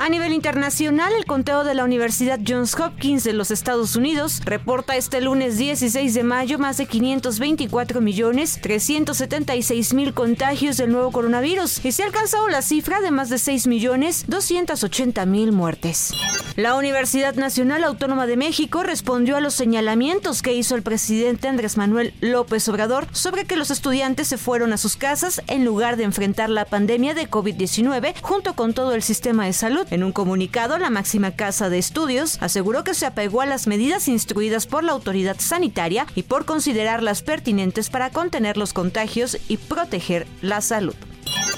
A nivel internacional, el conteo de la Universidad Johns Hopkins de los Estados Unidos reporta este lunes 16 de mayo más de 524 millones 376 mil contagios del nuevo coronavirus y se ha alcanzado la cifra de más de 6 millones 280 mil muertes. La Universidad Nacional Autónoma de México respondió a los señalamientos que hizo el presidente Andrés Manuel López Obrador sobre que los estudiantes se fueron a sus casas en lugar de enfrentar la pandemia de COVID-19 junto con todo el sistema de salud. En un comunicado, la máxima casa de estudios aseguró que se apegó a las medidas instruidas por la autoridad sanitaria y por considerarlas pertinentes para contener los contagios y proteger la salud.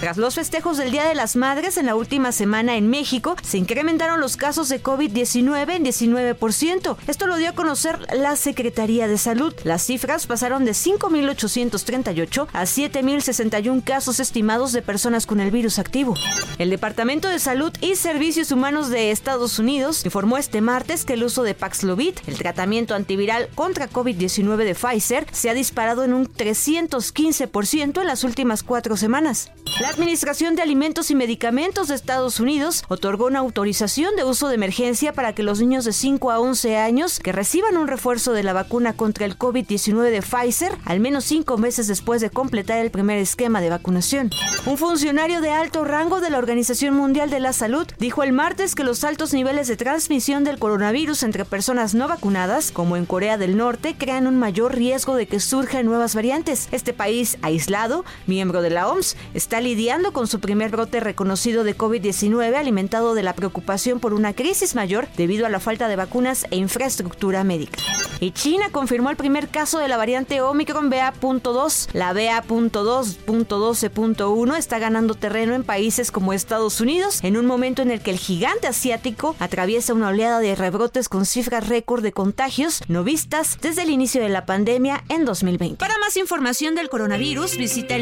Tras los festejos del Día de las Madres en la última semana en México, se incrementaron los casos de COVID-19 en 19%. Esto lo dio a conocer la Secretaría de Salud. Las cifras pasaron de 5.838 a 7.061 casos estimados de personas con el virus activo. El Departamento de Salud y Servicios Humanos de Estados Unidos informó este martes que el uso de Paxlovid, el tratamiento antiviral contra COVID-19 de Pfizer, se ha disparado en un 315% en las últimas cuatro semanas. Administración de Alimentos y Medicamentos de Estados Unidos otorgó una autorización de uso de emergencia para que los niños de 5 a 11 años que reciban un refuerzo de la vacuna contra el COVID-19 de Pfizer al menos cinco meses después de completar el primer esquema de vacunación. Un funcionario de alto rango de la Organización Mundial de la Salud dijo el martes que los altos niveles de transmisión del coronavirus entre personas no vacunadas, como en Corea del Norte, crean un mayor riesgo de que surjan nuevas variantes. Este país aislado, miembro de la OMS, está lidiando con su primer brote reconocido de COVID-19 alimentado de la preocupación por una crisis mayor debido a la falta de vacunas e infraestructura médica. Y China confirmó el primer caso de la variante Omicron BA.2. La BA.2.12.1 está ganando terreno en países como Estados Unidos en un momento en el que el gigante asiático atraviesa una oleada de rebrotes con cifras récord de contagios no vistas desde el inicio de la pandemia en 2020. Para más información del coronavirus, visita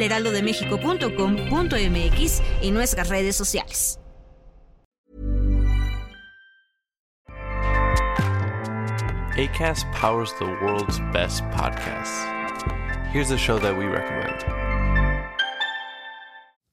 elheraldodemexico.com.mx y nuestras redes sociales. ACAST powers the world's best podcasts. Here's a show that we recommend.